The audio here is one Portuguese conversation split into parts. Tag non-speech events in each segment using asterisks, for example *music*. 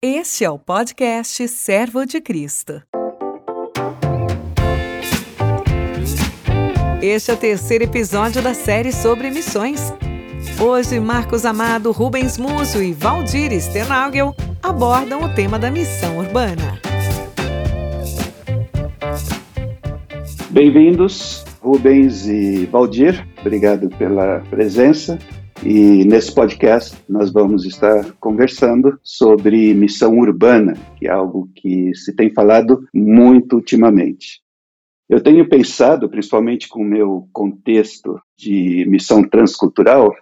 Este é o podcast Servo de Cristo. Este é o terceiro episódio da série sobre missões. Hoje, Marcos Amado, Rubens Muso e Valdir Stenagel abordam o tema da missão urbana. Bem-vindos, Rubens e Valdir. Obrigado pela presença. E nesse podcast nós vamos estar conversando sobre missão urbana, que é algo que se tem falado muito ultimamente. Eu tenho pensado, principalmente com o meu contexto de missão transcultural,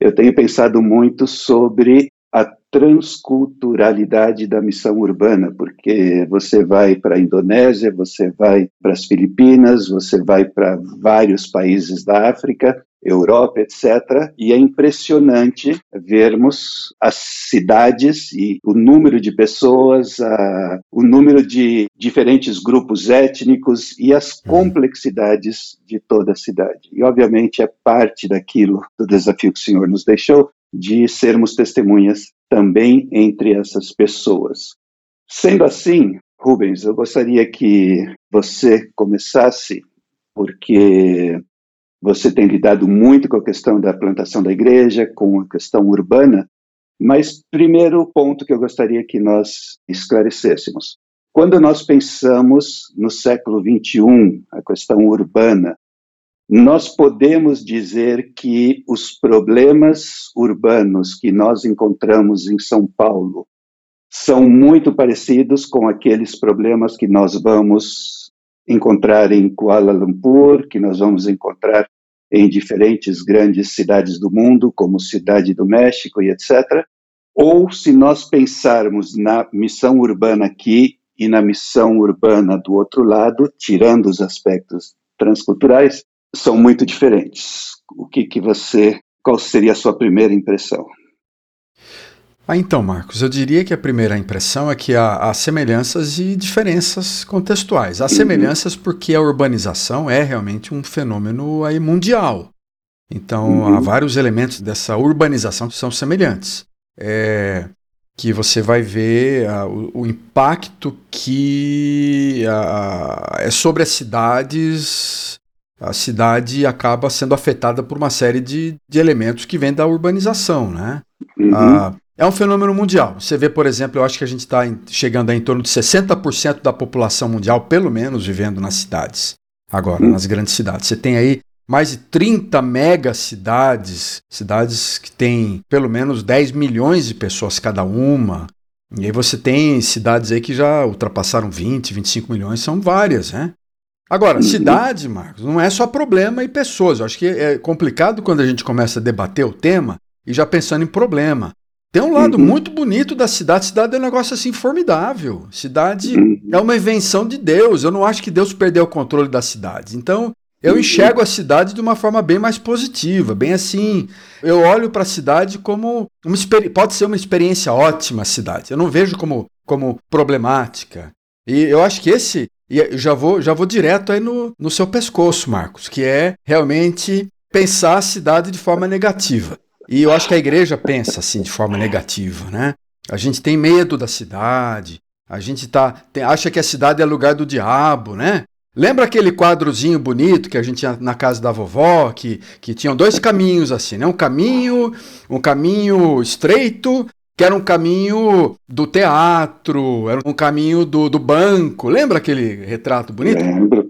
eu tenho pensado muito sobre a transculturalidade da missão urbana, porque você vai para a Indonésia, você vai para as Filipinas, você vai para vários países da África, Europa, etc. E é impressionante vermos as cidades e o número de pessoas, a, o número de diferentes grupos étnicos e as uhum. complexidades de toda a cidade. E, obviamente, é parte daquilo do desafio que o Senhor nos deixou de sermos testemunhas também entre essas pessoas. Sendo assim, Rubens, eu gostaria que você começasse, porque você tem lidado muito com a questão da plantação da igreja, com a questão urbana, mas primeiro ponto que eu gostaria que nós esclarecêssemos. Quando nós pensamos no século 21, a questão urbana, nós podemos dizer que os problemas urbanos que nós encontramos em São Paulo são muito parecidos com aqueles problemas que nós vamos encontrar em Kuala Lumpur, que nós vamos encontrar em diferentes grandes cidades do mundo, como Cidade do México e etc. Ou se nós pensarmos na missão urbana aqui e na missão urbana do outro lado, tirando os aspectos transculturais, são muito diferentes. O que, que você, qual seria a sua primeira impressão? Ah, então, Marcos, eu diria que a primeira impressão é que há, há semelhanças e diferenças contextuais. Há uhum. semelhanças porque a urbanização é realmente um fenômeno aí mundial. Então, uhum. há vários elementos dessa urbanização que são semelhantes. É, que você vai ver uh, o, o, impacto que uh, é sobre as cidades a cidade acaba sendo afetada por uma série de, de elementos que vêm da urbanização, né? Uhum. É um fenômeno mundial. Você vê, por exemplo, eu acho que a gente está chegando a em torno de 60% da população mundial, pelo menos, vivendo nas cidades. Agora, nas grandes cidades. Você tem aí mais de 30 megacidades, cidades que têm pelo menos 10 milhões de pessoas cada uma. E aí você tem cidades aí que já ultrapassaram 20, 25 milhões, são várias, né? Agora, uhum. cidade, Marcos, não é só problema e pessoas. Eu acho que é complicado quando a gente começa a debater o tema e já pensando em problema. Tem um lado uhum. muito bonito da cidade. Cidade é um negócio assim formidável. Cidade uhum. é uma invenção de Deus. Eu não acho que Deus perdeu o controle das cidades. Então, eu uhum. enxergo a cidade de uma forma bem mais positiva, bem assim. Eu olho para a cidade como uma pode ser uma experiência ótima a cidade. Eu não vejo como como problemática. E eu acho que esse e já vou, já vou direto aí no, no seu pescoço, Marcos, que é realmente pensar a cidade de forma negativa. E eu acho que a igreja pensa assim de forma negativa, né? A gente tem medo da cidade, a gente tá, tem, acha que a cidade é lugar do diabo, né? Lembra aquele quadrozinho bonito que a gente tinha na casa da vovó, que, que tinham dois caminhos assim, né? Um caminho, um caminho estreito que era um caminho do teatro, era um caminho do, do banco. Lembra aquele retrato bonito? Lembro,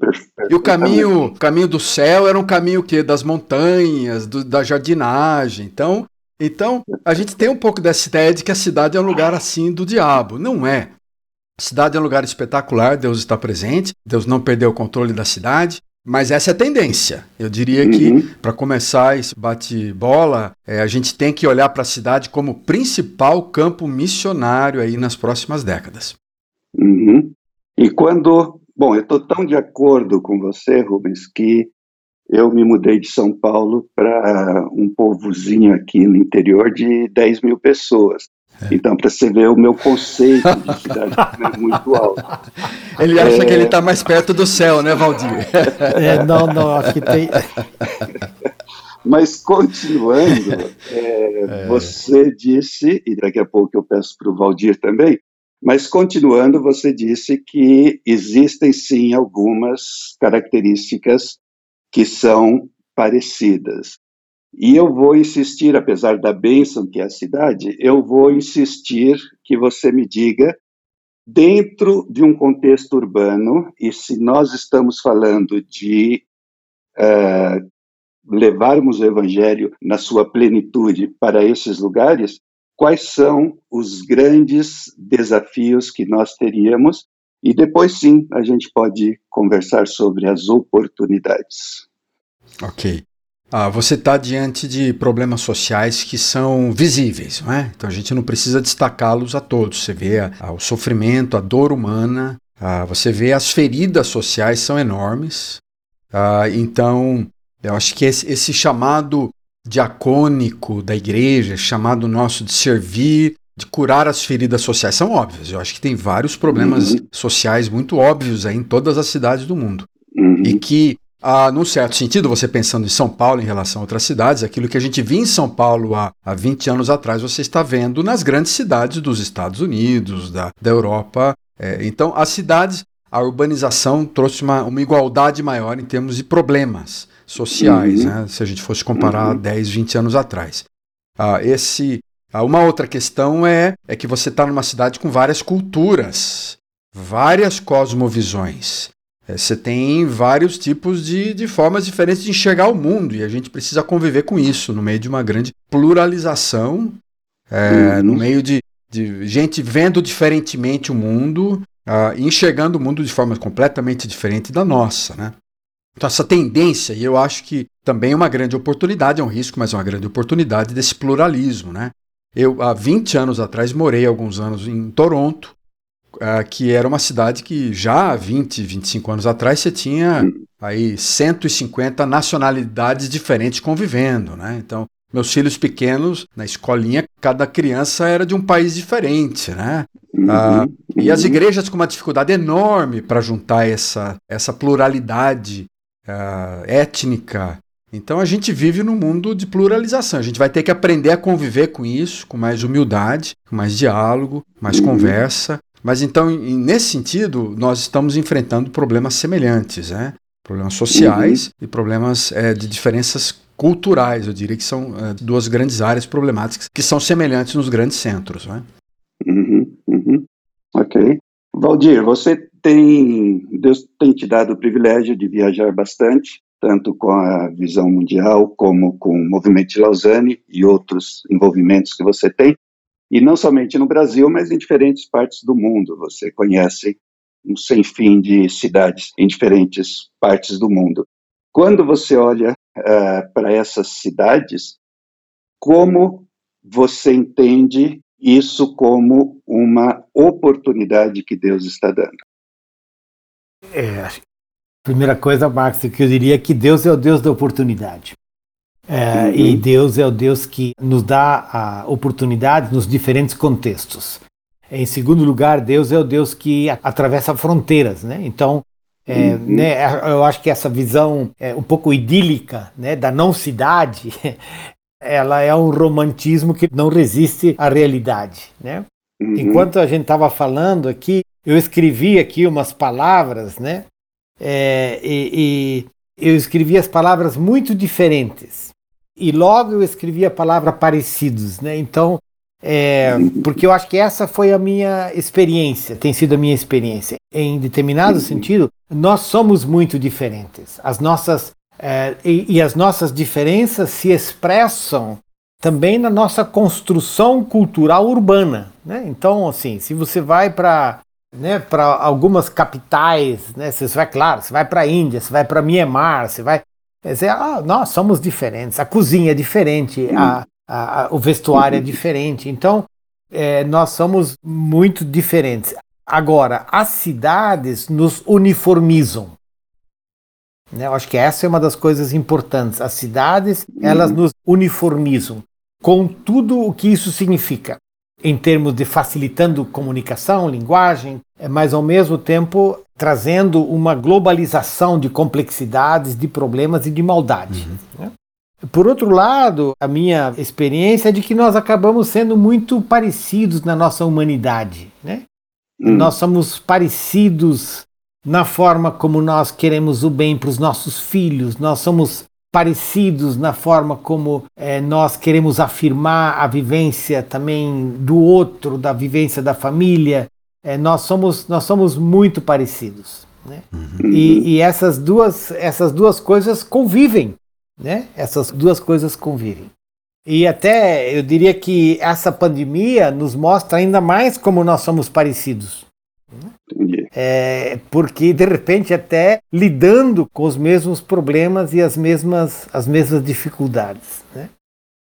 E o caminho, o caminho do céu era um caminho que das montanhas, do, da jardinagem. Então, então, a gente tem um pouco dessa ideia de que a cidade é um lugar assim do diabo. Não é. A cidade é um lugar espetacular, Deus está presente, Deus não perdeu o controle da cidade. Mas essa é a tendência. Eu diria uhum. que, para começar esse bate-bola, é, a gente tem que olhar para a cidade como principal campo missionário aí nas próximas décadas. Uhum. E quando. Bom, eu estou tão de acordo com você, Rubens, que eu me mudei de São Paulo para um povozinho aqui no interior de 10 mil pessoas. É. Então, para você ver o meu conceito de cidade é muito alto. *laughs* Ele acha é... que ele está mais perto do céu, né, Valdir? *laughs* É, não, não, acho que tem. *laughs* Mas, continuando, é, é. você disse, e daqui a pouco eu peço para o Valdir também, Mas continuando, você disse que existem sim algumas características que são parecidas. E eu vou insistir, apesar da bênção que é a cidade, eu vou insistir que você me diga, dentro de um contexto urbano, e se nós estamos falando de uh, levarmos o evangelho na sua plenitude para esses lugares, quais são os grandes desafios que nós teríamos e depois sim a gente pode conversar sobre as oportunidades. Ok. Ah, você está diante de problemas sociais que são visíveis, não é? Então a gente não precisa destacá-los a todos. Você vê a, a, o sofrimento, a dor humana, ah, você vê as feridas sociais são enormes. Ah, então eu acho que esse, esse chamado diacônico da igreja, chamado nosso de servir, de curar as feridas sociais, são óbvios. Eu acho que tem vários problemas uhum. sociais muito óbvios em todas as cidades do mundo. Uhum. E que ah, num certo sentido, você pensando em São Paulo em relação a outras cidades, aquilo que a gente via em São Paulo há, há 20 anos atrás, você está vendo nas grandes cidades dos Estados Unidos, da, da Europa. É, então, as cidades, a urbanização trouxe uma, uma igualdade maior em termos de problemas sociais, uhum. né, se a gente fosse comparar uhum. 10, 20 anos atrás. Ah, esse, ah, uma outra questão é, é que você está numa cidade com várias culturas, várias cosmovisões. É, você tem vários tipos de, de formas diferentes de enxergar o mundo e a gente precisa conviver com isso no meio de uma grande pluralização, é, uhum. no meio de, de gente vendo diferentemente o mundo uh, e enxergando o mundo de forma completamente diferente da nossa. Né? Então, essa tendência, e eu acho que também é uma grande oportunidade, é um risco, mas é uma grande oportunidade desse pluralismo. Né? Eu, há 20 anos atrás, morei alguns anos em Toronto, uh, que era uma cidade que já há 20, 25 anos atrás você tinha aí 150 nacionalidades diferentes convivendo, né? Então, meus filhos pequenos, na escolinha, cada criança era de um país diferente, né? Uh, e as igrejas com uma dificuldade enorme para juntar essa, essa pluralidade uh, étnica. Então a gente vive num mundo de pluralização. A gente vai ter que aprender a conviver com isso, com mais humildade, com mais diálogo, mais conversa mas então, nesse sentido, nós estamos enfrentando problemas semelhantes, né? problemas sociais uhum. e problemas é, de diferenças culturais. Eu diria que são é, duas grandes áreas problemáticas que são semelhantes nos grandes centros. Né? Uhum, uhum. Ok. Valdir, você tem, Deus tem te dado o privilégio de viajar bastante, tanto com a visão mundial como com o movimento de Lausanne e outros envolvimentos que você tem e não somente no Brasil, mas em diferentes partes do mundo. Você conhece um sem fim de cidades em diferentes partes do mundo. Quando você olha uh, para essas cidades, como você entende isso como uma oportunidade que Deus está dando? É, primeira coisa, Marcos, que eu diria é que Deus é o Deus da oportunidade. É, uhum. E Deus é o Deus que nos dá a oportunidade nos diferentes contextos. Em segundo lugar, Deus é o Deus que atravessa fronteiras, né? Então, é, uhum. né, eu acho que essa visão é um pouco idílica, né, da não cidade, *laughs* ela é um romantismo que não resiste à realidade, né? Uhum. Enquanto a gente estava falando aqui, eu escrevi aqui umas palavras, né? É, e, e eu escrevi as palavras muito diferentes e logo eu escrevi a palavra parecidos, né? Então, é, porque eu acho que essa foi a minha experiência, tem sido a minha experiência. Em determinado sentido, nós somos muito diferentes. As nossas é, e, e as nossas diferenças se expressam também na nossa construção cultural urbana, né? Então, assim, se você vai para né, para algumas capitais, né, você vai, claro, você vai para a Índia, você vai para Myanmar, você vai dizer, ah, nós somos diferentes, a cozinha é diferente, a, a, a, o vestuário é diferente. Então, é, nós somos muito diferentes. Agora, as cidades nos uniformizam. Né? Eu acho que essa é uma das coisas importantes. As cidades, elas nos uniformizam com tudo o que isso significa em termos de facilitando comunicação, linguagem, mas ao mesmo tempo trazendo uma globalização de complexidades, de problemas e de maldade. Uhum. Né? Por outro lado, a minha experiência é de que nós acabamos sendo muito parecidos na nossa humanidade. Né? Hum. Nós somos parecidos na forma como nós queremos o bem para os nossos filhos, nós somos parecidos na forma como é, nós queremos afirmar a vivência também do outro, da vivência da família. É, nós, somos, nós somos muito parecidos. Né? Uhum. E, e, essas, duas, essas duas coisas convivem. Né? Essas duas coisas convivem. E até eu diria que essa pandemia nos mostra ainda mais como nós somos parecidos. Entendi. É, porque de repente até lidando com os mesmos problemas e as mesmas, as mesmas dificuldades. Né?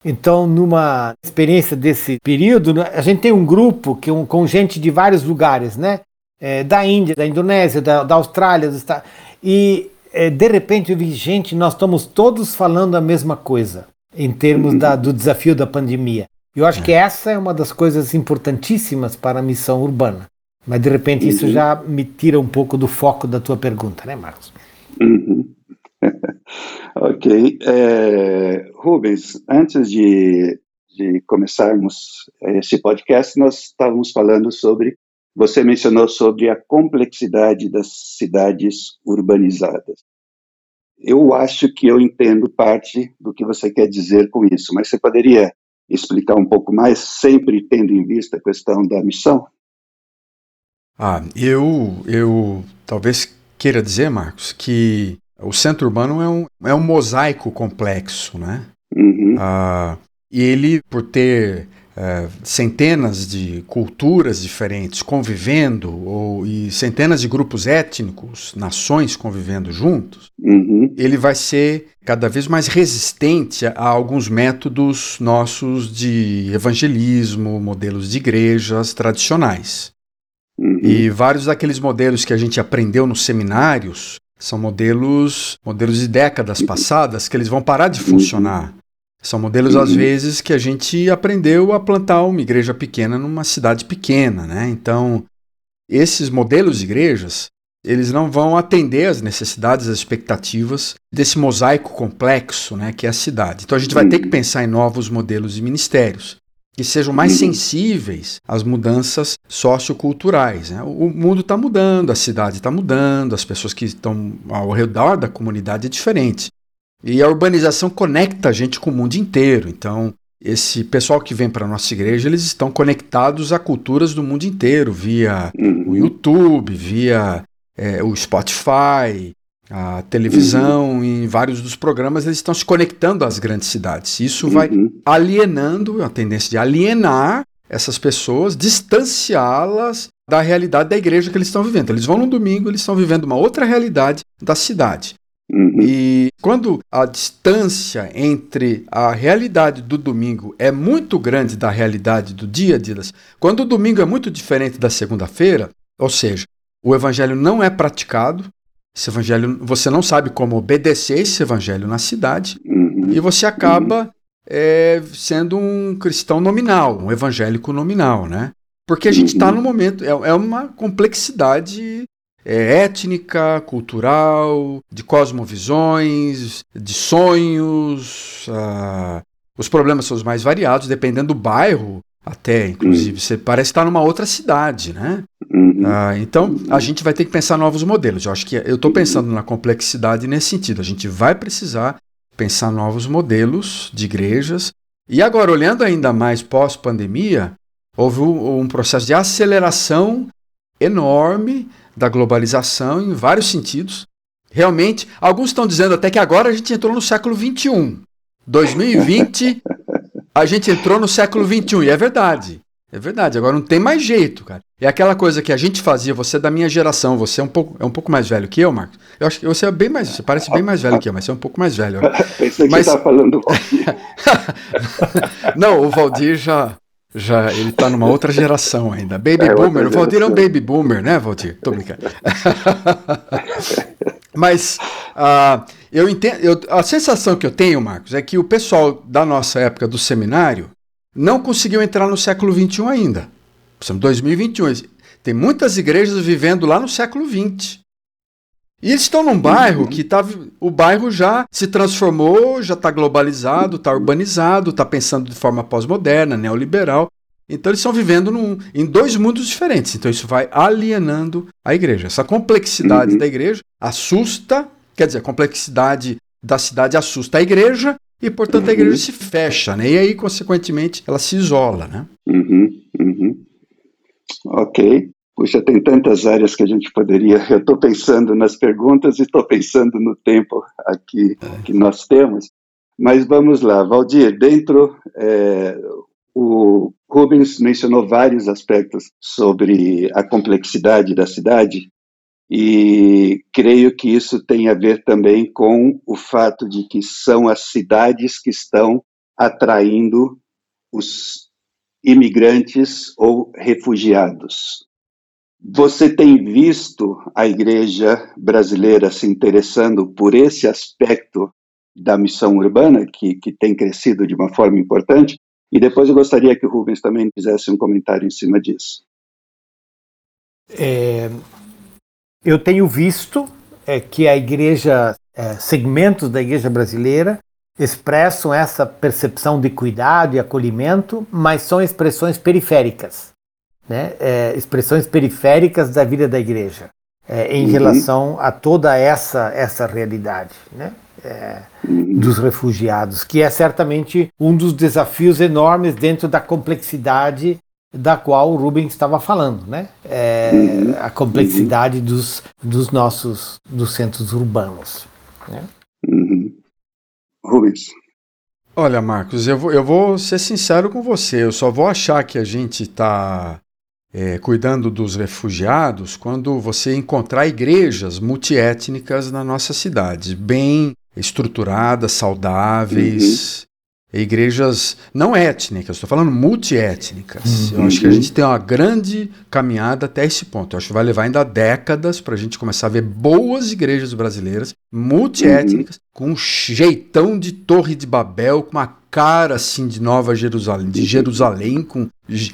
Então, numa experiência desse período, né, a gente tem um grupo que um, com gente de vários lugares, né? É, da Índia, da Indonésia, da, da Austrália, dos Estados e é, de repente eu vi gente, nós estamos todos falando a mesma coisa em termos da, do desafio da pandemia. Eu acho que essa é uma das coisas importantíssimas para a missão urbana. Mas de repente uhum. isso já me tira um pouco do foco da tua pergunta, né, Marcos? Uhum. *laughs* ok. É, Rubens, antes de, de começarmos esse podcast, nós estávamos falando sobre. Você mencionou sobre a complexidade das cidades urbanizadas. Eu acho que eu entendo parte do que você quer dizer com isso, mas você poderia explicar um pouco mais, sempre tendo em vista a questão da missão? Ah, eu, eu talvez queira dizer, Marcos, que o centro urbano é um, é um mosaico complexo, né? Uhum. Ah, e ele, por ter é, centenas de culturas diferentes convivendo, ou, e centenas de grupos étnicos, nações convivendo juntos, uhum. ele vai ser cada vez mais resistente a alguns métodos nossos de evangelismo, modelos de igrejas tradicionais. Uhum. E vários daqueles modelos que a gente aprendeu nos seminários são modelos, modelos de décadas passadas que eles vão parar de funcionar. São modelos, às uhum. vezes, que a gente aprendeu a plantar uma igreja pequena numa cidade pequena, né? Então, esses modelos de igrejas, eles não vão atender às necessidades, às expectativas desse mosaico complexo, né, que é a cidade. Então, a gente vai ter que uhum. pensar em novos modelos de ministérios que sejam mais uhum. sensíveis às mudanças socioculturais. Né? O mundo está mudando, a cidade está mudando, as pessoas que estão ao redor da comunidade é diferente. E a urbanização conecta a gente com o mundo inteiro. Então, esse pessoal que vem para a nossa igreja, eles estão conectados a culturas do mundo inteiro, via uhum. o YouTube, via é, o Spotify, a televisão, uhum. em vários dos programas, eles estão se conectando às grandes cidades. Isso uhum. vai alienando, a tendência de alienar essas pessoas, distanciá-las da realidade da igreja que eles estão vivendo. Eles vão no domingo, eles estão vivendo uma outra realidade da cidade. Uhum. E quando a distância entre a realidade do domingo é muito grande da realidade do dia a dia, quando o domingo é muito diferente da segunda-feira, ou seja, o evangelho não é praticado, esse evangelho, você não sabe como obedecer esse evangelho na cidade uhum. e você acaba uhum. é, sendo um cristão nominal, um evangélico nominal, né? Porque a gente está uhum. no momento, é, é uma complexidade é, étnica, cultural, de cosmovisões, de sonhos. Uh, os problemas são os mais variados, dependendo do bairro, até, inclusive. Uhum. Você parece estar numa outra cidade, né? Uhum. Ah, então, a gente vai ter que pensar novos modelos. Eu acho que eu estou pensando na complexidade nesse sentido. A gente vai precisar pensar novos modelos de igrejas. E agora, olhando ainda mais pós-pandemia, houve um processo de aceleração enorme da globalização em vários sentidos. Realmente, alguns estão dizendo até que agora a gente entrou no século XXI. 2020 a gente entrou no século XXI, e é verdade. É verdade, agora não tem mais jeito, cara. É aquela coisa que a gente fazia, você é da minha geração, você é um pouco, é um pouco mais velho que eu, Marcos. Eu acho que você é bem mais, você parece bem mais velho que eu, mas você é um pouco mais velho. *laughs* Pensei que mas... você estava falando do Valdir. *laughs* não, o Valdir já, já ele tá numa outra geração ainda. Baby é boomer. O Valdir é um baby boomer, né, Valdir? Tô brincando. *laughs* mas uh, eu entendo, eu, a sensação que eu tenho, Marcos, é que o pessoal da nossa época do seminário não conseguiu entrar no século XXI ainda. Estamos 2021. Tem muitas igrejas vivendo lá no século XX. E eles estão num bairro que tá, o bairro já se transformou, já está globalizado, está urbanizado, está pensando de forma pós-moderna, neoliberal. Então eles estão vivendo num, em dois mundos diferentes. Então isso vai alienando a igreja. Essa complexidade uhum. da igreja assusta, quer dizer, a complexidade da cidade assusta a igreja e, portanto, uhum. a igreja se fecha, né? E aí, consequentemente, ela se isola, né? Uhum. uhum. Ok. Puxa, tem tantas áreas que a gente poderia. *laughs* Eu estou pensando nas perguntas e estou pensando no tempo aqui é. que nós temos. Mas vamos lá, Valdir, dentro é, o Rubens mencionou vários aspectos sobre a complexidade da cidade e creio que isso tem a ver também com o fato de que são as cidades que estão atraindo os imigrantes ou refugiados. Você tem visto a igreja brasileira se interessando por esse aspecto da missão urbana, que, que tem crescido de uma forma importante? E depois eu gostaria que o Rubens também fizesse um comentário em cima disso. É, eu tenho visto é, que a igreja, é, segmentos da igreja brasileira, expressam essa percepção de cuidado e acolhimento, mas são expressões periféricas, né? É, expressões periféricas da vida da igreja, é, em uhum. relação a toda essa essa realidade, né? É, dos refugiados, que é certamente um dos desafios enormes dentro da complexidade da qual o Rubens estava falando, né? É, uhum. A complexidade dos, dos nossos dos centros urbanos. Né? Uhum. Rubens. Olha, Marcos, eu vou, eu vou ser sincero com você. Eu só vou achar que a gente está é, cuidando dos refugiados quando você encontrar igrejas multiétnicas na nossa cidade, bem estruturadas, saudáveis. Uhum. Igrejas não étnicas, estou falando multiétnicas. Uhum. Eu acho que a gente tem uma grande caminhada até esse ponto. Eu acho que vai levar ainda décadas para a gente começar a ver boas igrejas brasileiras, multiétnicas, uhum. com um jeitão de Torre de Babel, com uma cara assim de Nova Jerusalém, de Jerusalém, com,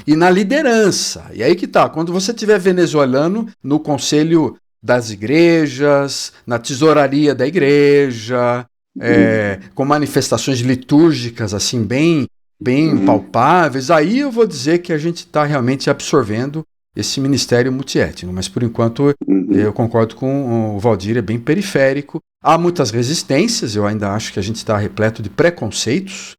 e na liderança. E aí que tá, quando você tiver venezuelano no conselho das igrejas, na tesouraria da igreja, é, com manifestações litúrgicas assim bem bem uhum. palpáveis, aí eu vou dizer que a gente está realmente absorvendo esse ministério multiétnico. Mas por enquanto uhum. eu concordo com o Valdir, é bem periférico. Há muitas resistências, eu ainda acho que a gente está repleto de preconceitos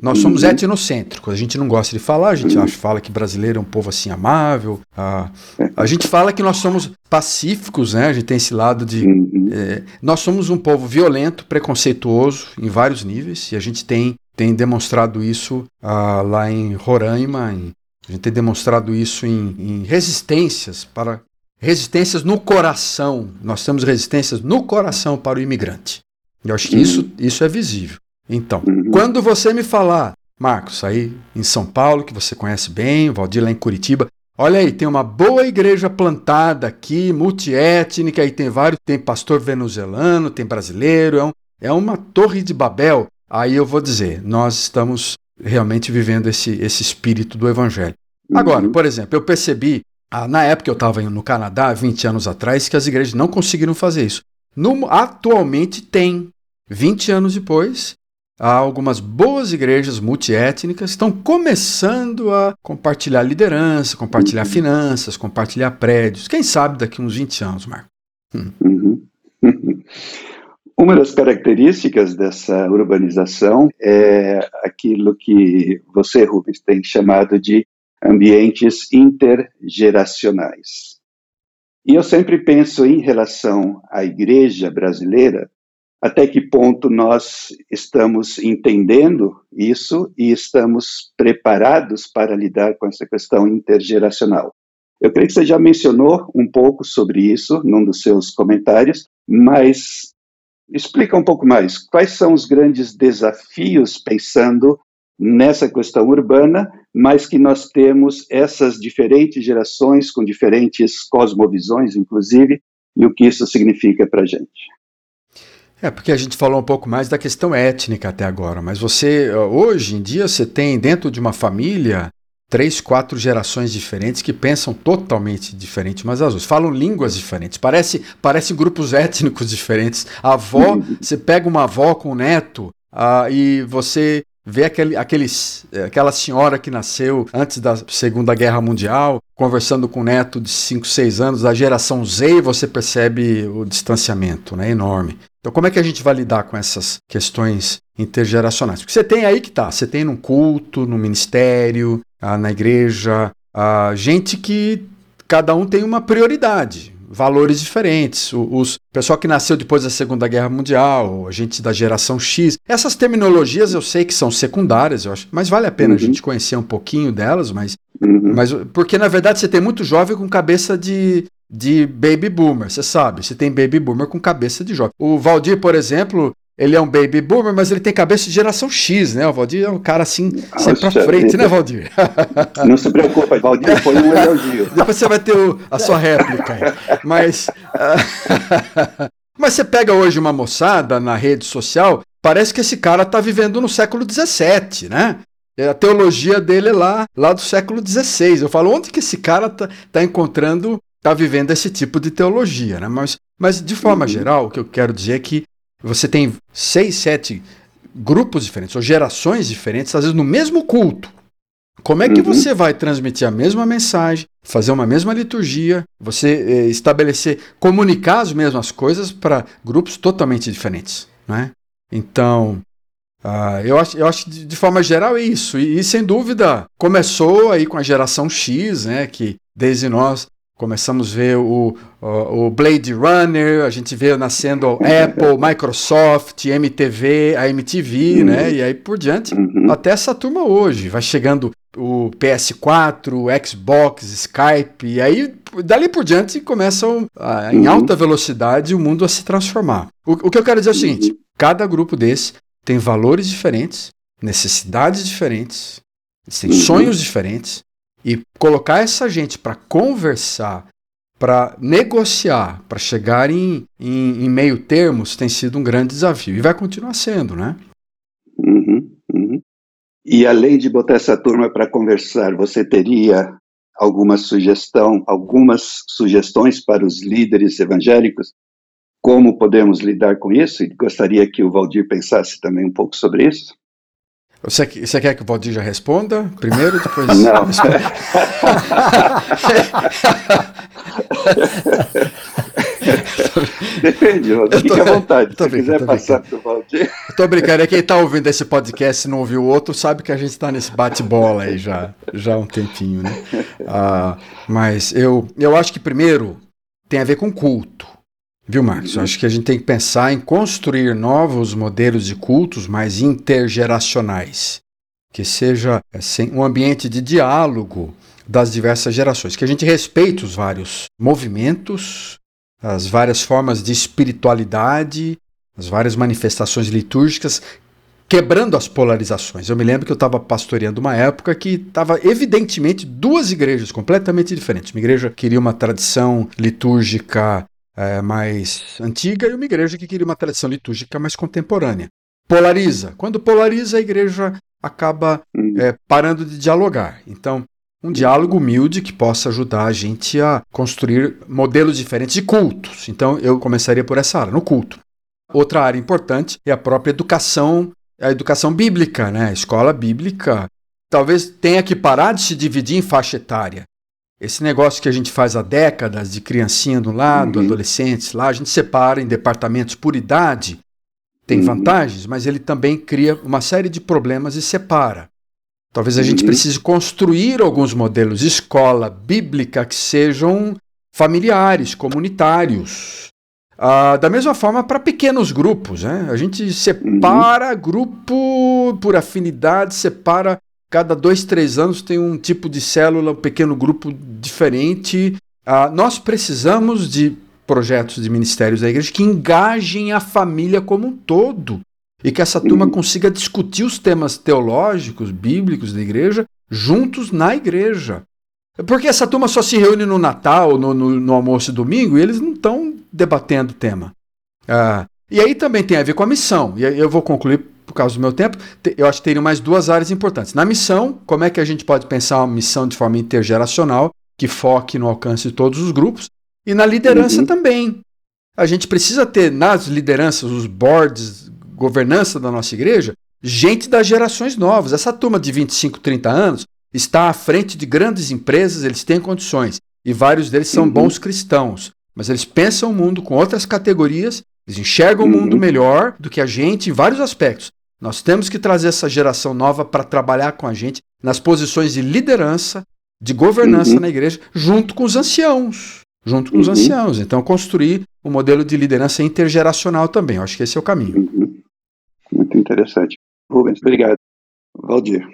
nós somos uhum. etnocêntricos, a gente não gosta de falar, a gente uhum. acha, fala que brasileiro é um povo assim amável, a, a gente fala que nós somos pacíficos, né? A gente tem esse lado de. Uhum. É, nós somos um povo violento, preconceituoso em vários níveis, e a gente tem, tem demonstrado isso ah, lá em Roraima, em, a gente tem demonstrado isso em, em resistências para. Resistências no coração. Nós temos resistências no coração para o imigrante. Eu acho que isso, isso é visível. Então, uhum. quando você me falar, Marcos, aí em São Paulo, que você conhece bem, Valdir lá em Curitiba, olha aí, tem uma boa igreja plantada aqui, multiétnica, e tem vários, tem pastor venezuelano, tem brasileiro, é, um, é uma torre de Babel. Aí eu vou dizer, nós estamos realmente vivendo esse, esse espírito do evangelho. Uhum. Agora, por exemplo, eu percebi, ah, na época eu estava no Canadá, 20 anos atrás, que as igrejas não conseguiram fazer isso. No, atualmente tem. 20 anos depois, Há algumas boas igrejas multiétnicas que estão começando a compartilhar liderança, compartilhar uhum. finanças, compartilhar prédios. Quem sabe daqui uns 20 anos, Marco? Hum. Uhum. *laughs* Uma das características dessa urbanização é aquilo que você, Rubens, tem chamado de ambientes intergeracionais. E eu sempre penso em relação à igreja brasileira até que ponto nós estamos entendendo isso e estamos preparados para lidar com essa questão intergeracional. Eu creio que você já mencionou um pouco sobre isso num dos seus comentários, mas explica um pouco mais. Quais são os grandes desafios pensando nessa questão urbana, mas que nós temos essas diferentes gerações com diferentes cosmovisões, inclusive, e o que isso significa para a gente? É, porque a gente falou um pouco mais da questão étnica até agora, mas você, hoje em dia, você tem dentro de uma família três, quatro gerações diferentes que pensam totalmente diferente umas das outras, falam línguas diferentes, parece, parecem grupos *laughs* étnicos diferentes. A avó, você pega uma avó com um neto ah, e você ver aquele, aqueles, eh, aquela senhora que nasceu antes da Segunda Guerra Mundial, conversando com um neto de 5, 6 anos, da geração Z, e você percebe o distanciamento né, enorme. Então, como é que a gente vai lidar com essas questões intergeracionais? Porque você tem aí que tá, você tem no culto, no ministério, ah, na igreja, a gente que cada um tem uma prioridade valores diferentes. O os, pessoal que nasceu depois da Segunda Guerra Mundial, a gente da geração X. Essas terminologias eu sei que são secundárias, eu acho, mas vale a pena uhum. a gente conhecer um pouquinho delas, mas, uhum. mas porque na verdade você tem muito jovem com cabeça de de baby boomer, você sabe, você tem baby boomer com cabeça de jovem. O Valdir, por exemplo, ele é um baby boomer, mas ele tem cabeça de geração X, né? O Valdir é um cara assim, Nossa, sempre pra frente, né, Valdir? Não se preocupe, Valdir foi um elogio. *laughs* Depois você vai ter o, a sua réplica aí. Mas, *laughs* mas você pega hoje uma moçada na rede social, parece que esse cara tá vivendo no século XVII, né? A teologia dele é lá, lá do século XVI. Eu falo, onde que esse cara tá, tá encontrando, tá vivendo esse tipo de teologia, né? Mas, mas de forma uhum. geral, o que eu quero dizer é que você tem seis, sete grupos diferentes, ou gerações diferentes, às vezes no mesmo culto. Como é que uhum. você vai transmitir a mesma mensagem, fazer uma mesma liturgia, você eh, estabelecer, comunicar as mesmas coisas para grupos totalmente diferentes? Né? Então, uh, eu acho, eu acho que de, de forma geral é isso. E, e, sem dúvida, começou aí com a geração X, né, que desde nós Começamos a ver o, o, o, Blade Runner, a gente vê nascendo *laughs* Apple, Microsoft, MTV, a MTV, uhum. né? E aí por diante, uhum. até essa turma hoje. Vai chegando o PS4, o Xbox, Skype, e aí dali por diante começam a, em uhum. alta velocidade o mundo a se transformar. O, o que eu quero dizer é o seguinte: cada grupo desse tem valores diferentes, necessidades diferentes, tem uhum. sonhos diferentes, e colocar essa gente para conversar, para negociar, para chegar em, em, em, meio termos, tem sido um grande desafio. E vai continuar sendo, né? Uhum, uhum. E além de botar essa turma para conversar, você teria alguma sugestão, algumas sugestões para os líderes evangélicos? Como podemos lidar com isso? E gostaria que o Valdir pensasse também um pouco sobre isso. Você, você quer que o Valdir já responda primeiro, depois... *laughs* Não. *laughs* Depende, fique à vontade. *laughs* Tô Se quiser passar para o Valdir. Estou brincando, é quem está ouvindo esse podcast e não ouviu o outro, sabe que a gente está nesse bate-bola aí já, já há um tempinho, né? Ah, mas eu, eu acho que primeiro tem a ver com culto. Viu, Marcos? Eu acho que a gente tem que pensar em construir novos modelos de cultos mais intergeracionais, que seja assim, um ambiente de diálogo das diversas gerações, que a gente respeite os vários movimentos, as várias formas de espiritualidade, as várias manifestações litúrgicas, quebrando as polarizações. Eu me lembro que eu estava pastoreando uma época que estava evidentemente duas igrejas completamente diferentes. Uma igreja queria uma tradição litúrgica é, mais antiga e uma igreja que queria uma tradição litúrgica mais contemporânea. Polariza. Quando polariza, a igreja acaba hum. é, parando de dialogar. Então, um diálogo humilde que possa ajudar a gente a construir modelos diferentes de cultos. Então, eu começaria por essa área, no culto. Outra área importante é a própria educação, a educação bíblica, né? A escola bíblica talvez tenha que parar de se dividir em faixa etária. Esse negócio que a gente faz há décadas de criancinha do lado, uhum. adolescentes lá, a gente separa em departamentos por idade, tem uhum. vantagens, mas ele também cria uma série de problemas e separa. Talvez a uhum. gente precise construir alguns modelos de escola bíblica que sejam familiares, comunitários. Ah, da mesma forma para pequenos grupos, né? A gente separa uhum. grupo por afinidade, separa Cada dois, três anos tem um tipo de célula, um pequeno grupo diferente. Uh, nós precisamos de projetos de ministérios da igreja que engajem a família como um todo e que essa turma consiga discutir os temas teológicos, bíblicos da igreja juntos na igreja. Porque essa turma só se reúne no Natal, no, no, no almoço e domingo, e eles não estão debatendo o tema. Uh, e aí também tem a ver com a missão. E eu vou concluir por causa do meu tempo, eu acho que teriam mais duas áreas importantes. Na missão, como é que a gente pode pensar uma missão de forma intergeracional, que foque no alcance de todos os grupos, e na liderança uhum. também. A gente precisa ter nas lideranças, os boards, governança da nossa igreja, gente das gerações novas. Essa turma de 25, 30 anos está à frente de grandes empresas, eles têm condições. E vários deles são uhum. bons cristãos. Mas eles pensam o mundo com outras categorias, eles enxergam uhum. o mundo melhor do que a gente em vários aspectos. Nós temos que trazer essa geração nova para trabalhar com a gente nas posições de liderança, de governança uhum. na igreja, junto com os anciãos. Junto com os uhum. anciãos. Então, construir um modelo de liderança intergeracional também. Eu acho que esse é o caminho. Uhum. Muito interessante. Rubens, obrigado. Valdir.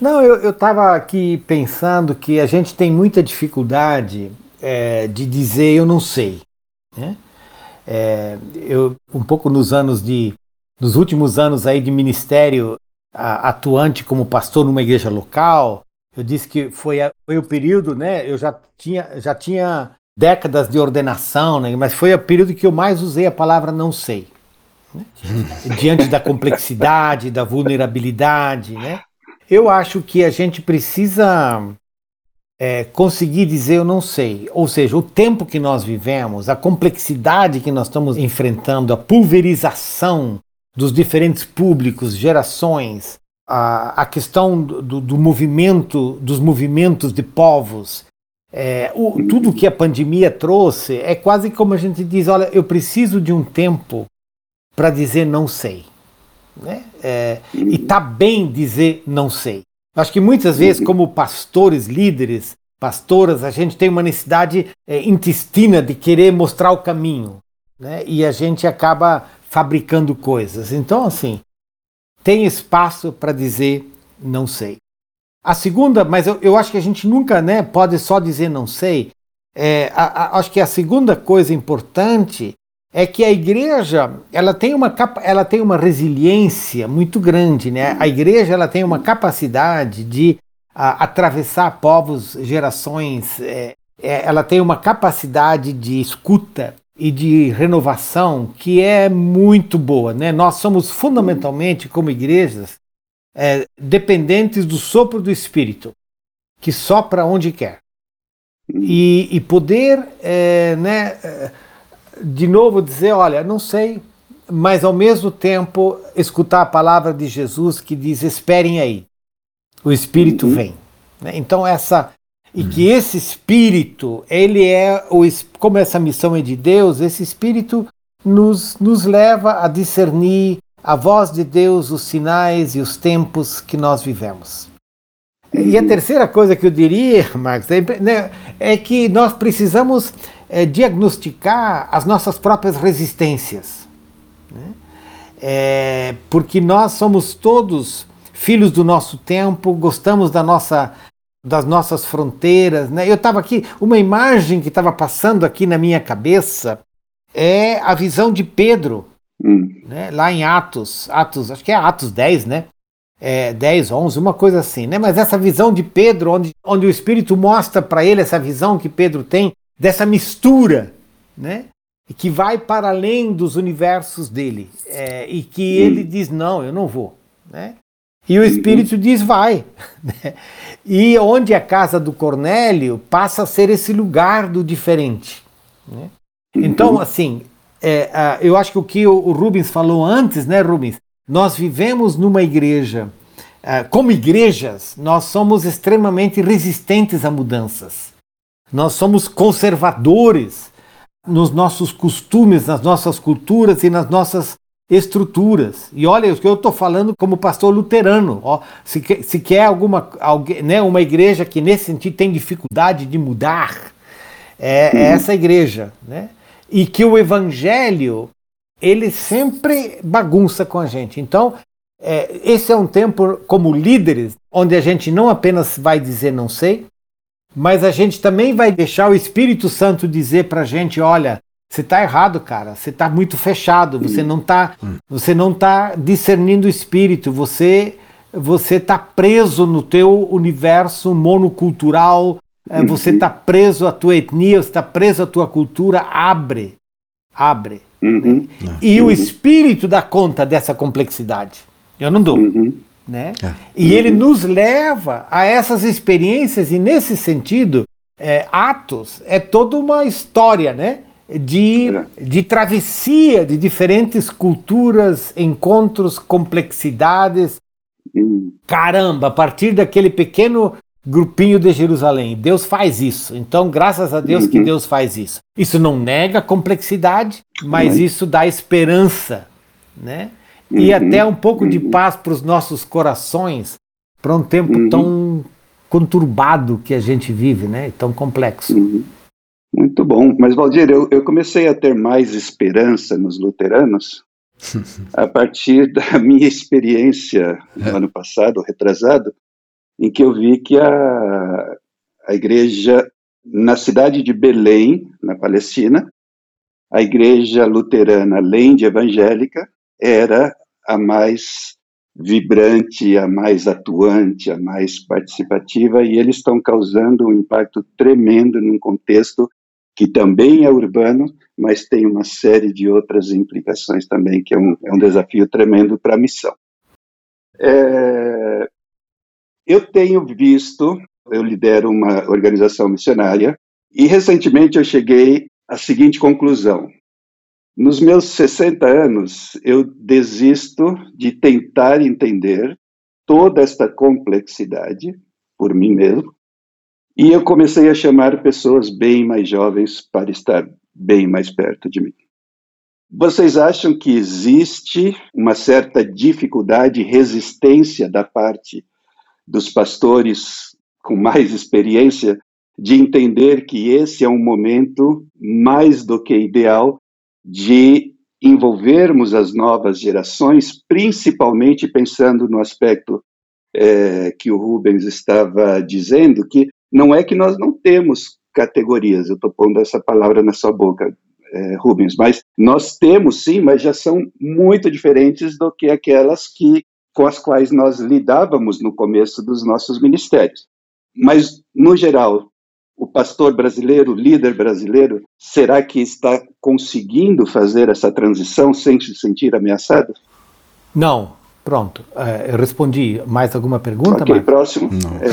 Não, eu estava aqui pensando que a gente tem muita dificuldade é, de dizer eu não sei. Né? É, eu, um pouco nos anos de, nos últimos anos aí de ministério a, atuante como pastor numa igreja local, eu disse que foi, a, foi o período, né? Eu já tinha, já tinha décadas de ordenação, né? Mas foi o período que eu mais usei a palavra não sei. Né? *laughs* Diante da complexidade, da vulnerabilidade, né? Eu acho que a gente precisa é, conseguir dizer eu não sei. Ou seja, o tempo que nós vivemos, a complexidade que nós estamos enfrentando, a pulverização dos diferentes públicos, gerações, a, a questão do, do movimento, dos movimentos de povos, é, o, tudo que a pandemia trouxe é quase como a gente diz: olha, eu preciso de um tempo para dizer não sei. Né? É, e tá bem dizer não sei. Acho que muitas vezes, como pastores, líderes, pastoras, a gente tem uma necessidade é, intestina de querer mostrar o caminho. Né? E a gente acaba fabricando coisas. Então, assim, tem espaço para dizer não sei. A segunda, mas eu, eu, acho que a gente nunca né, pode só dizer não sei. É, a, a, acho que a segunda coisa importante é que a igreja ela tem uma, ela tem uma resiliência muito grande. Né? A igreja ela tem uma capacidade de a, atravessar povos, gerações, é, é, ela tem uma capacidade de escuta e de renovação que é muito boa. Né? Nós somos fundamentalmente, como igrejas, é, dependentes do sopro do Espírito, que sopra onde quer. E, e poder é, né, é, de novo dizer, olha, não sei, mas ao mesmo tempo escutar a palavra de Jesus que diz: esperem aí, o Espírito uhum. vem. Né? Então essa e uhum. que esse Espírito ele é o como essa missão é de Deus, esse Espírito nos nos leva a discernir a voz de Deus, os sinais e os tempos que nós vivemos. E a terceira coisa que eu diria, *laughs* Marcos, é, né, é que nós precisamos é, diagnosticar as nossas próprias resistências. Né? É, porque nós somos todos filhos do nosso tempo, gostamos da nossa, das nossas fronteiras. Né? Eu estava aqui, uma imagem que estava passando aqui na minha cabeça é a visão de Pedro, hum. né? lá em Atos, Atos, acho que é Atos 10, né? É, 10, 11, uma coisa assim, né? Mas essa visão de Pedro, onde, onde o Espírito mostra para ele essa visão que Pedro tem dessa mistura, né? que vai para além dos universos dele é, e que ele diz não, eu não vou, né? E o Espírito diz vai, *laughs* né? e onde é a casa do Cornélio passa a ser esse lugar do diferente. Né? Então, assim, é, eu acho que o que o Rubens falou antes, né, Rubens? Nós vivemos numa igreja, como igrejas, nós somos extremamente resistentes a mudanças. Nós somos conservadores nos nossos costumes, nas nossas culturas e nas nossas estruturas. E olha, o que eu estou falando como pastor luterano. Ó, se, quer, se quer alguma, alguém, né, uma igreja que nesse sentido tem dificuldade de mudar, é, é essa igreja. Né? E que o evangelho, ele sempre bagunça com a gente. Então, é, esse é um tempo como líderes, onde a gente não apenas vai dizer não sei, mas a gente também vai deixar o Espírito Santo dizer para a gente, olha, você está errado, cara. Você está muito fechado. Você não está, você não tá discernindo o Espírito. Você, você está preso no teu universo monocultural. É, você está preso à tua etnia. Você está preso à tua cultura. Abre, abre. Uhum. E o Espírito dá conta dessa complexidade. Eu não dou. Uhum. Né? É. E ele nos leva a essas experiências, e nesse sentido, é, Atos é toda uma história, né? De, de travessia de diferentes culturas, encontros, complexidades. Hum. Caramba, a partir daquele pequeno grupinho de Jerusalém. Deus faz isso. Então, graças a Deus uhum. que Deus faz isso. Isso não nega a complexidade, mas uhum. isso dá esperança, né? Uhum. E até um pouco de uhum. paz para os nossos corações, para um tempo uhum. tão conturbado que a gente vive, né? Tão complexo. Muito bom. Mas, Valdir, eu, eu comecei a ter mais esperança nos luteranos *laughs* a partir da minha experiência no é. ano passado, retrasado, em que eu vi que a, a igreja, na cidade de Belém, na Palestina, a igreja luterana, além de evangélica, era a mais vibrante, a mais atuante, a mais participativa, e eles estão causando um impacto tremendo num contexto que também é urbano, mas tem uma série de outras implicações também, que é um, é um desafio tremendo para a missão. É, eu tenho visto, eu lidero uma organização missionária, e recentemente eu cheguei à seguinte conclusão. Nos meus 60 anos, eu desisto de tentar entender toda esta complexidade por mim mesmo, e eu comecei a chamar pessoas bem mais jovens para estar bem mais perto de mim. Vocês acham que existe uma certa dificuldade resistência da parte dos pastores com mais experiência de entender que esse é um momento mais do que ideal de envolvermos as novas gerações, principalmente pensando no aspecto é, que o Rubens estava dizendo, que não é que nós não temos categorias, eu estou pondo essa palavra na sua boca, é, Rubens, mas nós temos sim, mas já são muito diferentes do que aquelas que com as quais nós lidávamos no começo dos nossos ministérios. Mas, no geral, o pastor brasileiro, o líder brasileiro, será que está conseguindo fazer essa transição sem se sentir ameaçado? Não. Pronto, eu respondi. Mais alguma pergunta? Ok, Marcos? próximo. Não, é,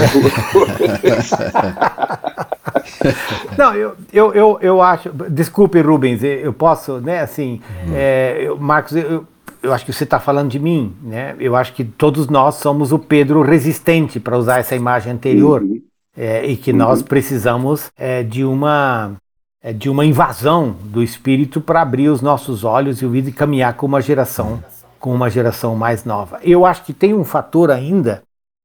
*laughs* *laughs* Não eu, eu, eu, eu acho. Desculpe, Rubens, eu posso, né? Assim, uhum. é, eu, Marcos, eu, eu acho que você está falando de mim, né? Eu acho que todos nós somos o Pedro resistente, para usar essa imagem anterior, uhum. é, e que uhum. nós precisamos é, de uma é, de uma invasão do Espírito para abrir os nossos olhos e ouvir e caminhar com uma geração com uma geração mais nova. Eu acho que tem um fator ainda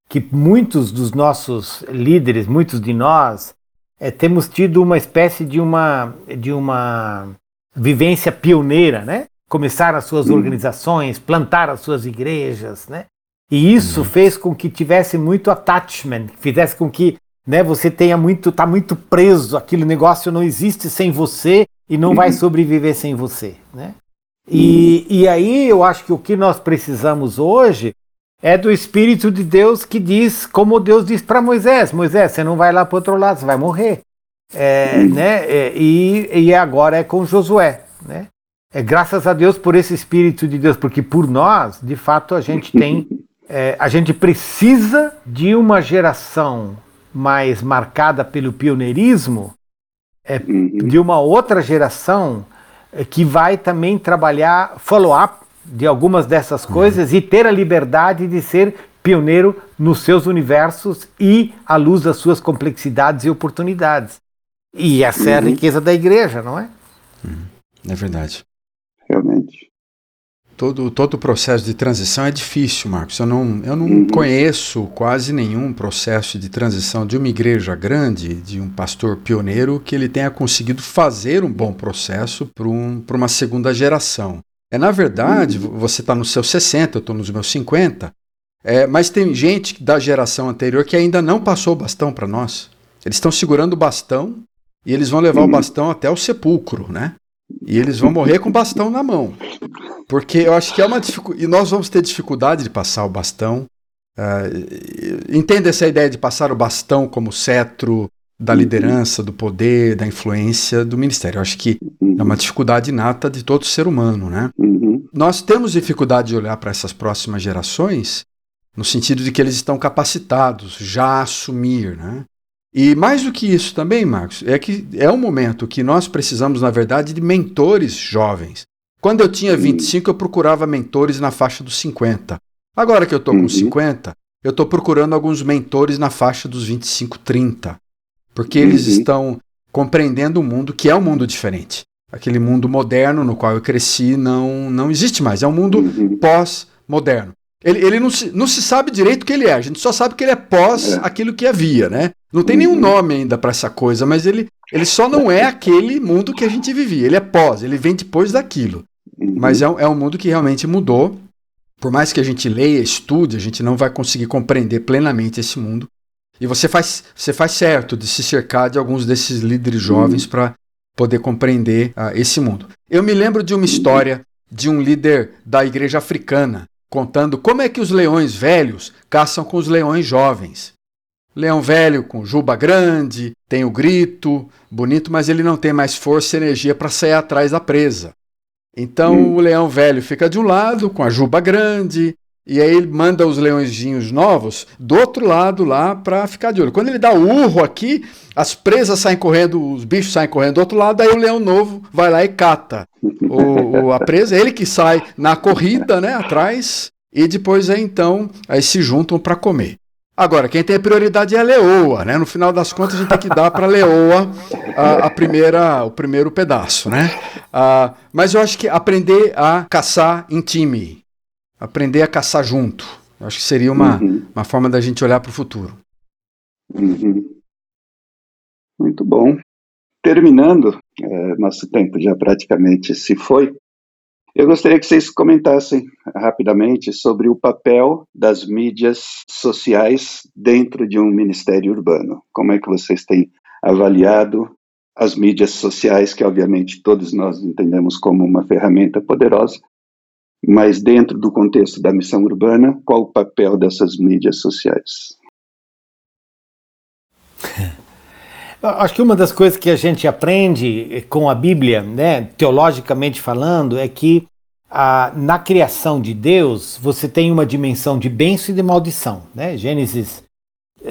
que muitos dos nossos líderes, muitos de nós, é, temos tido uma espécie de uma de uma vivência pioneira, né? começar as suas organizações, plantar as suas igrejas, né? E isso uhum. fez com que tivesse muito attachment, fizesse com que né, você tenha muito, tá muito preso, aquele negócio não existe sem você e não vai uhum. sobreviver sem você, né? E, e aí eu acho que o que nós precisamos hoje é do Espírito de Deus que diz, como Deus diz para Moisés: Moisés, você não vai lá para outro lado, você vai morrer. É, né? É, e, e agora é com Josué. Né? É, graças a Deus por esse Espírito de Deus, porque por nós, de fato, a gente tem, é, a gente precisa de uma geração mais marcada pelo pioneirismo, é, de uma outra geração que vai também trabalhar follow-up de algumas dessas coisas e ter a liberdade de ser pioneiro nos seus universos e à luz das suas complexidades e oportunidades. E essa é a uhum. riqueza da igreja, não é? É verdade realmente. Todo, todo o processo de transição é difícil, Marcos. Eu não, eu não uhum. conheço quase nenhum processo de transição de uma igreja grande, de um pastor pioneiro, que ele tenha conseguido fazer um bom processo para um, uma segunda geração. É, na verdade, uhum. você está nos seus 60, eu estou nos meus 50, é, mas tem gente da geração anterior que ainda não passou o bastão para nós. Eles estão segurando o bastão e eles vão levar uhum. o bastão até o sepulcro, né? E eles vão morrer com o bastão na mão. Porque eu acho que é uma dificuldade. E nós vamos ter dificuldade de passar o bastão. Uh, entenda essa ideia de passar o bastão como cetro da uhum. liderança, do poder, da influência do ministério. Eu acho que é uma dificuldade inata de todo ser humano, né? Uhum. Nós temos dificuldade de olhar para essas próximas gerações no sentido de que eles estão capacitados já a assumir, né? E mais do que isso também, Marcos, é que é um momento que nós precisamos, na verdade, de mentores jovens. Quando eu tinha 25, eu procurava mentores na faixa dos 50. Agora que eu estou com 50, uhum. eu estou procurando alguns mentores na faixa dos 25, 30. Porque eles uhum. estão compreendendo um mundo que é um mundo diferente. Aquele mundo moderno no qual eu cresci não, não existe mais. É um mundo uhum. pós-moderno. Ele, ele não, se, não se sabe direito o que ele é, a gente só sabe que ele é pós é. aquilo que havia, né? Não tem nenhum uhum. nome ainda para essa coisa, mas ele, ele só não é aquele mundo que a gente vivia. Ele é pós, ele vem depois daquilo. Uhum. Mas é um, é um mundo que realmente mudou. Por mais que a gente leia, estude, a gente não vai conseguir compreender plenamente esse mundo. E você faz, você faz certo de se cercar de alguns desses líderes jovens uhum. para poder compreender uh, esse mundo. Eu me lembro de uma história de um líder da igreja africana contando como é que os leões velhos caçam com os leões jovens. Leão velho com juba grande, tem o grito, bonito, mas ele não tem mais força e energia para sair atrás da presa. Então hum. o leão velho fica de um lado com a juba grande, e aí ele manda os leõezinhos novos do outro lado lá para ficar de olho. Quando ele dá o urro aqui, as presas saem correndo, os bichos saem correndo do outro lado, aí o leão novo vai lá e cata o, o a presa. Ele que sai na corrida, né, atrás, e depois aí então aí se juntam para comer. Agora, quem tem prioridade é a leoa, né? No final das contas, a gente tem que dar para a leoa a, primeira, o primeiro pedaço, né? Uh, mas eu acho que aprender a caçar em time, aprender a caçar junto. Eu acho que seria uma, uhum. uma forma da gente olhar para o futuro. Uhum. Muito bom. Terminando, é, nosso tempo já praticamente se foi. Eu gostaria que vocês comentassem rapidamente sobre o papel das mídias sociais dentro de um ministério urbano. Como é que vocês têm avaliado as mídias sociais, que obviamente todos nós entendemos como uma ferramenta poderosa, mas dentro do contexto da missão urbana, qual o papel dessas mídias sociais? *laughs* Acho que uma das coisas que a gente aprende com a Bíblia, né, teologicamente falando, é que na criação de Deus você tem uma dimensão de bênção e de maldição. Né? Gênesis,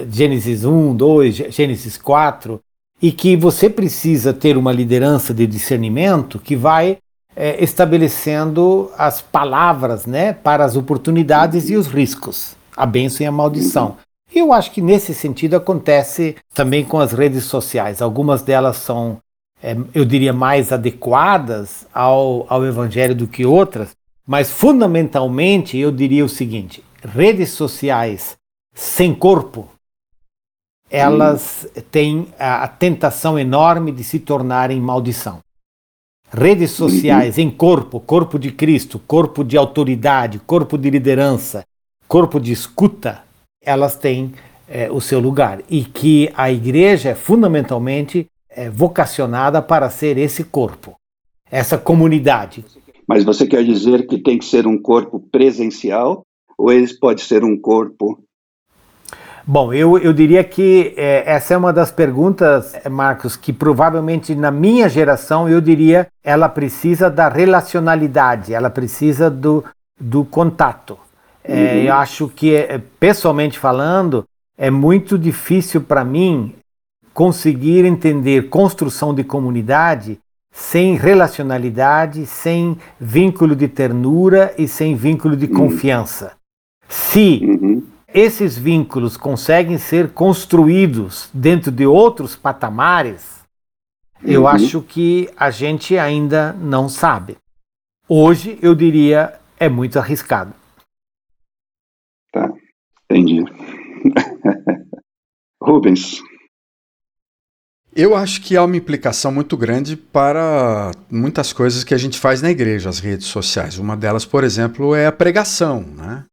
Gênesis 1, 2, Gênesis 4, e que você precisa ter uma liderança de discernimento que vai é, estabelecendo as palavras né, para as oportunidades e os riscos, a bênção e a maldição. E eu acho que nesse sentido acontece também com as redes sociais. Algumas delas são, é, eu diria, mais adequadas ao, ao Evangelho do que outras, mas fundamentalmente eu diria o seguinte: redes sociais sem corpo, elas hum. têm a, a tentação enorme de se tornarem maldição redes sociais em corpo, corpo de Cristo, corpo de autoridade, corpo de liderança, corpo de escuta, elas têm é, o seu lugar. E que a igreja é fundamentalmente é, vocacionada para ser esse corpo, essa comunidade. Mas você quer dizer que tem que ser um corpo presencial ou ele pode ser um corpo Bom, eu, eu diria que é, essa é uma das perguntas, é, Marcos, que provavelmente na minha geração eu diria ela precisa da relacionalidade, ela precisa do, do contato. É, uhum. eu acho que, é, pessoalmente falando, é muito difícil para mim conseguir entender construção de comunidade sem relacionalidade, sem vínculo de ternura e sem vínculo de uhum. confiança. Se uhum esses vínculos conseguem ser construídos dentro de outros patamares, uhum. eu acho que a gente ainda não sabe. Hoje, eu diria, é muito arriscado. Tá, entendi. *laughs* Rubens. Eu acho que há uma implicação muito grande para muitas coisas que a gente faz na igreja, as redes sociais. Uma delas, por exemplo, é a pregação. Né?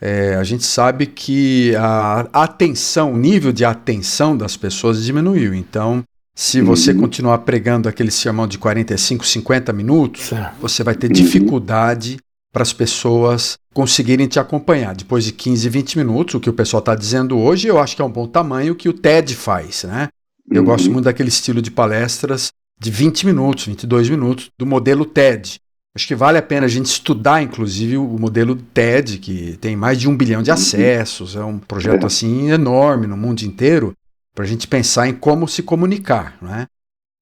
É, a gente sabe que a atenção, o nível de atenção das pessoas diminuiu. Então, se você uhum. continuar pregando aquele sermão de 45, 50 minutos, você vai ter dificuldade para as pessoas conseguirem te acompanhar. Depois de 15, 20 minutos, o que o pessoal está dizendo hoje, eu acho que é um bom tamanho que o TED faz, né? Eu uhum. gosto muito daquele estilo de palestras de 20 minutos, 22 minutos, do modelo TED. Acho que vale a pena a gente estudar, inclusive, o modelo TED, que tem mais de um bilhão de uhum. acessos, é um projeto assim enorme no mundo inteiro, para a gente pensar em como se comunicar. Né?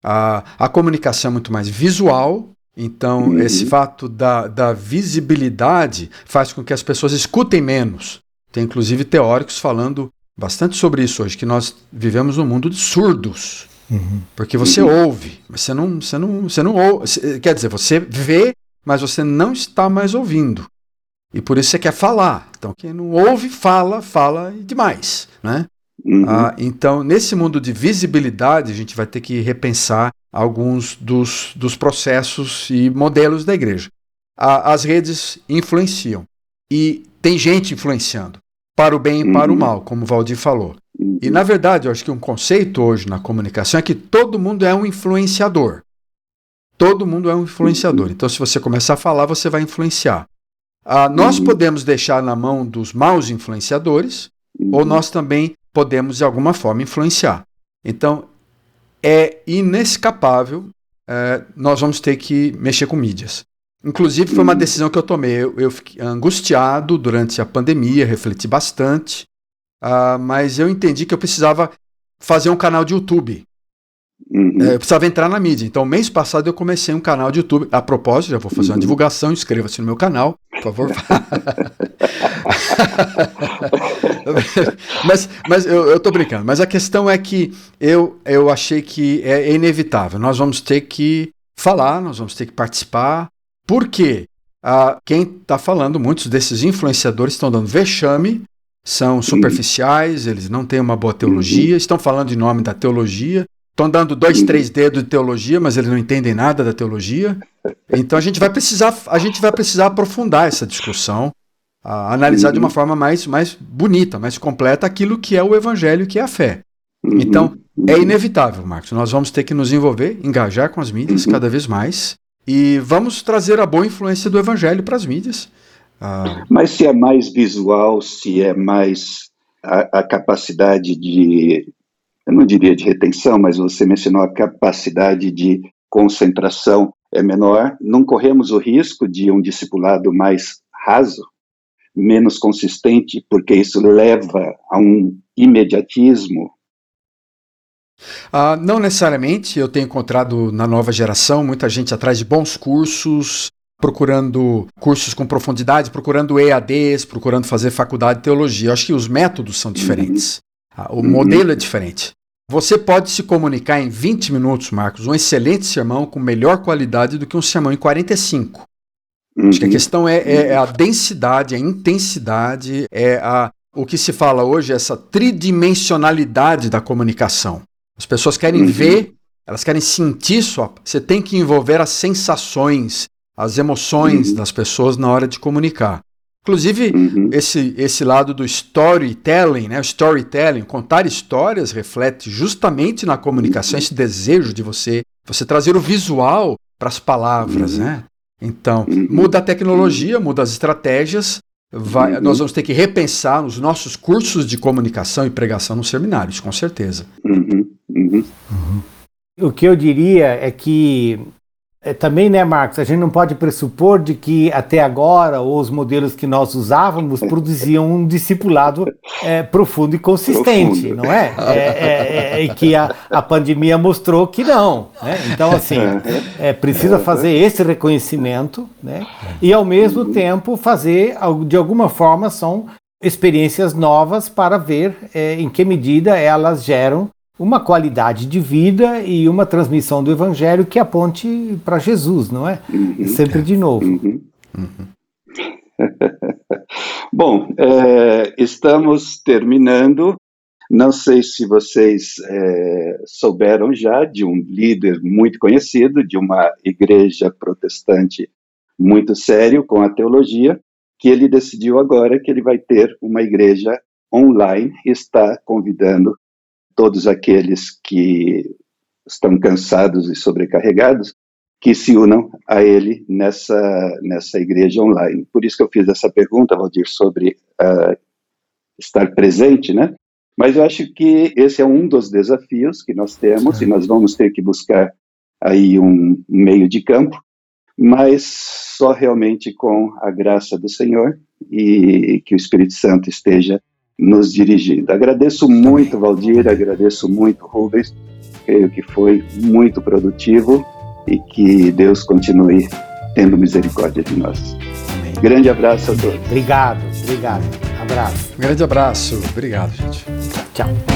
A, a comunicação é muito mais visual, então uhum. esse fato da, da visibilidade faz com que as pessoas escutem menos. Tem inclusive teóricos falando bastante sobre isso hoje, que nós vivemos num mundo de surdos. Uhum. Porque você uhum. ouve, mas você não, você não, você não ouve. Quer dizer, você vê, mas você não está mais ouvindo. E por isso você quer falar. Então, quem não ouve, fala, fala demais. Né? Uhum. Ah, então, nesse mundo de visibilidade, a gente vai ter que repensar alguns dos, dos processos e modelos da igreja. Ah, as redes influenciam. E tem gente influenciando, para o bem e para uhum. o mal, como o Valdir falou. Uhum. E, na verdade, eu acho que um conceito hoje na comunicação é que todo mundo é um influenciador. Todo mundo é um influenciador. Uhum. Então, se você começar a falar, você vai influenciar. Ah, nós uhum. podemos deixar na mão dos maus influenciadores, ou nós também podemos de alguma forma influenciar. Então, é inescapável, é, nós vamos ter que mexer com mídias. Inclusive, foi uma uhum. decisão que eu tomei. Eu, eu fiquei angustiado durante a pandemia, refleti bastante, uh, mas eu entendi que eu precisava fazer um canal de YouTube. Uhum. É, eu precisava entrar na mídia. Então, mês passado eu comecei um canal de YouTube. A propósito, já vou fazer uma uhum. divulgação, inscreva-se no meu canal, por favor. *laughs* mas mas eu, eu tô brincando. Mas a questão é que eu, eu achei que é inevitável. Nós vamos ter que falar, nós vamos ter que participar. Por quê? Ah, quem está falando, muitos desses influenciadores estão dando vexame, são superficiais, eles não têm uma boa teologia, uhum. estão falando em nome da teologia, estão dando dois, uhum. três dedos de teologia, mas eles não entendem nada da teologia. Então a gente vai precisar, a gente vai precisar aprofundar essa discussão, a analisar de uma uhum. forma mais, mais bonita, mais completa aquilo que é o evangelho, que é a fé. Uhum. Então é inevitável, Marcos. Nós vamos ter que nos envolver, engajar com as mídias cada vez mais e vamos trazer a boa influência do evangelho para as mídias. Ah. Mas se é mais visual, se é mais a, a capacidade de eu não diria de retenção, mas você mencionou a capacidade de concentração é menor, não corremos o risco de um discipulado mais raso, menos consistente, porque isso leva a um imediatismo? Ah, não necessariamente. Eu tenho encontrado na nova geração muita gente atrás de bons cursos, procurando cursos com profundidade, procurando EADs, procurando fazer faculdade de teologia. Eu acho que os métodos são diferentes. Uhum. O uhum. modelo é diferente. Você pode se comunicar em 20 minutos, Marcos, um excelente sermão com melhor qualidade do que um sermão em 45. Uhum. Acho que a uhum. questão é, é, é, a densidade, a intensidade, é a, o que se fala hoje, essa tridimensionalidade da comunicação. As pessoas querem uhum. ver, elas querem sentir só. Você tem que envolver as sensações, as emoções uhum. das pessoas na hora de comunicar. Inclusive, uhum. esse, esse lado do storytelling, né? O storytelling, contar histórias reflete justamente na comunicação esse desejo de você, você trazer o visual para as palavras, uhum. né? Então, uhum. muda a tecnologia, muda as estratégias, vai, uhum. nós vamos ter que repensar os nossos cursos de comunicação e pregação nos seminários, com certeza. Uhum. Uhum. O que eu diria é que é, também, né, Marcos, a gente não pode pressupor de que até agora os modelos que nós usávamos produziam um discipulado é, profundo e consistente, profundo. não é? é? é, é e que a, a pandemia mostrou que não. Né? Então, assim, é, precisa fazer esse reconhecimento né? e, ao mesmo tempo, fazer, de alguma forma, são experiências novas para ver em que medida elas geram uma qualidade de vida e uma transmissão do evangelho que aponte para Jesus, não é? Uhum. Sempre de novo. Uhum. Uhum. *laughs* Bom, é, estamos terminando. Não sei se vocês é, souberam já de um líder muito conhecido, de uma igreja protestante muito sério com a teologia, que ele decidiu agora que ele vai ter uma igreja online e está convidando todos aqueles que estão cansados e sobrecarregados que se unam a ele nessa nessa igreja online. Por isso que eu fiz essa pergunta, Valdir, sobre uh, estar presente, né? Mas eu acho que esse é um dos desafios que nós temos e nós vamos ter que buscar aí um meio de campo, mas só realmente com a graça do Senhor e que o Espírito Santo esteja nos dirigindo. Agradeço muito, Valdir, agradeço muito, Rubens. Creio que foi muito produtivo e que Deus continue tendo misericórdia de nós. Amém. Grande abraço a todos. Obrigado, obrigado. Abraço. grande abraço. Obrigado, gente. Tchau.